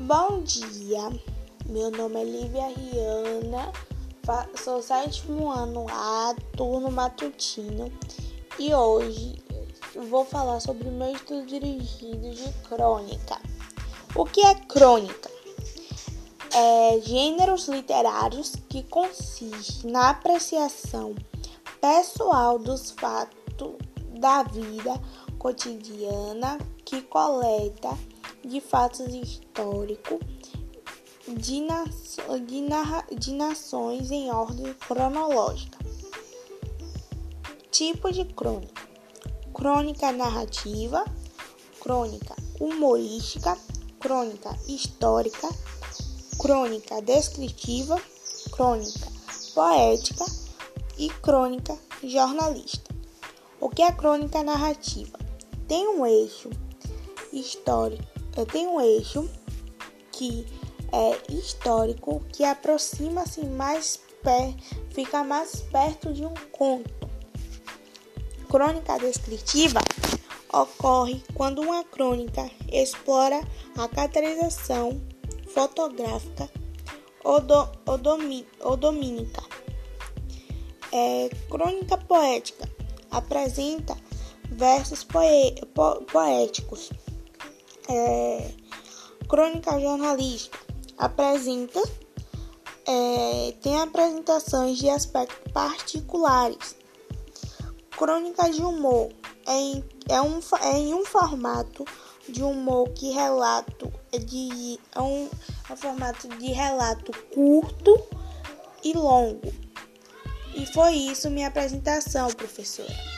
Bom dia, meu nome é Lívia Riana, sou sétimo ano A, turno matutino e hoje vou falar sobre o meu estudo dirigido de crônica. O que é crônica? É gêneros literários que consiste na apreciação pessoal dos fatos da vida cotidiana que coleta de fatos históricos de, na, de, narra, de nações em ordem cronológica. Tipo de crônica: crônica narrativa, crônica humorística, crônica histórica, crônica descritiva, crônica poética e crônica jornalista. O que é crônica narrativa? Tem um eixo histórico tem um eixo que é histórico que aproxima-se mais fica mais perto de um conto. Crônica descritiva ocorre quando uma crônica explora a caracterização fotográfica odomínica. É, crônica poética apresenta versos poé po poéticos é, crônica jornalística apresenta é, tem apresentações de aspectos particulares. Crônica de humor é em, é, um, é em um formato de humor que relato de é um, é um formato de relato curto e longo. E foi isso minha apresentação, professora.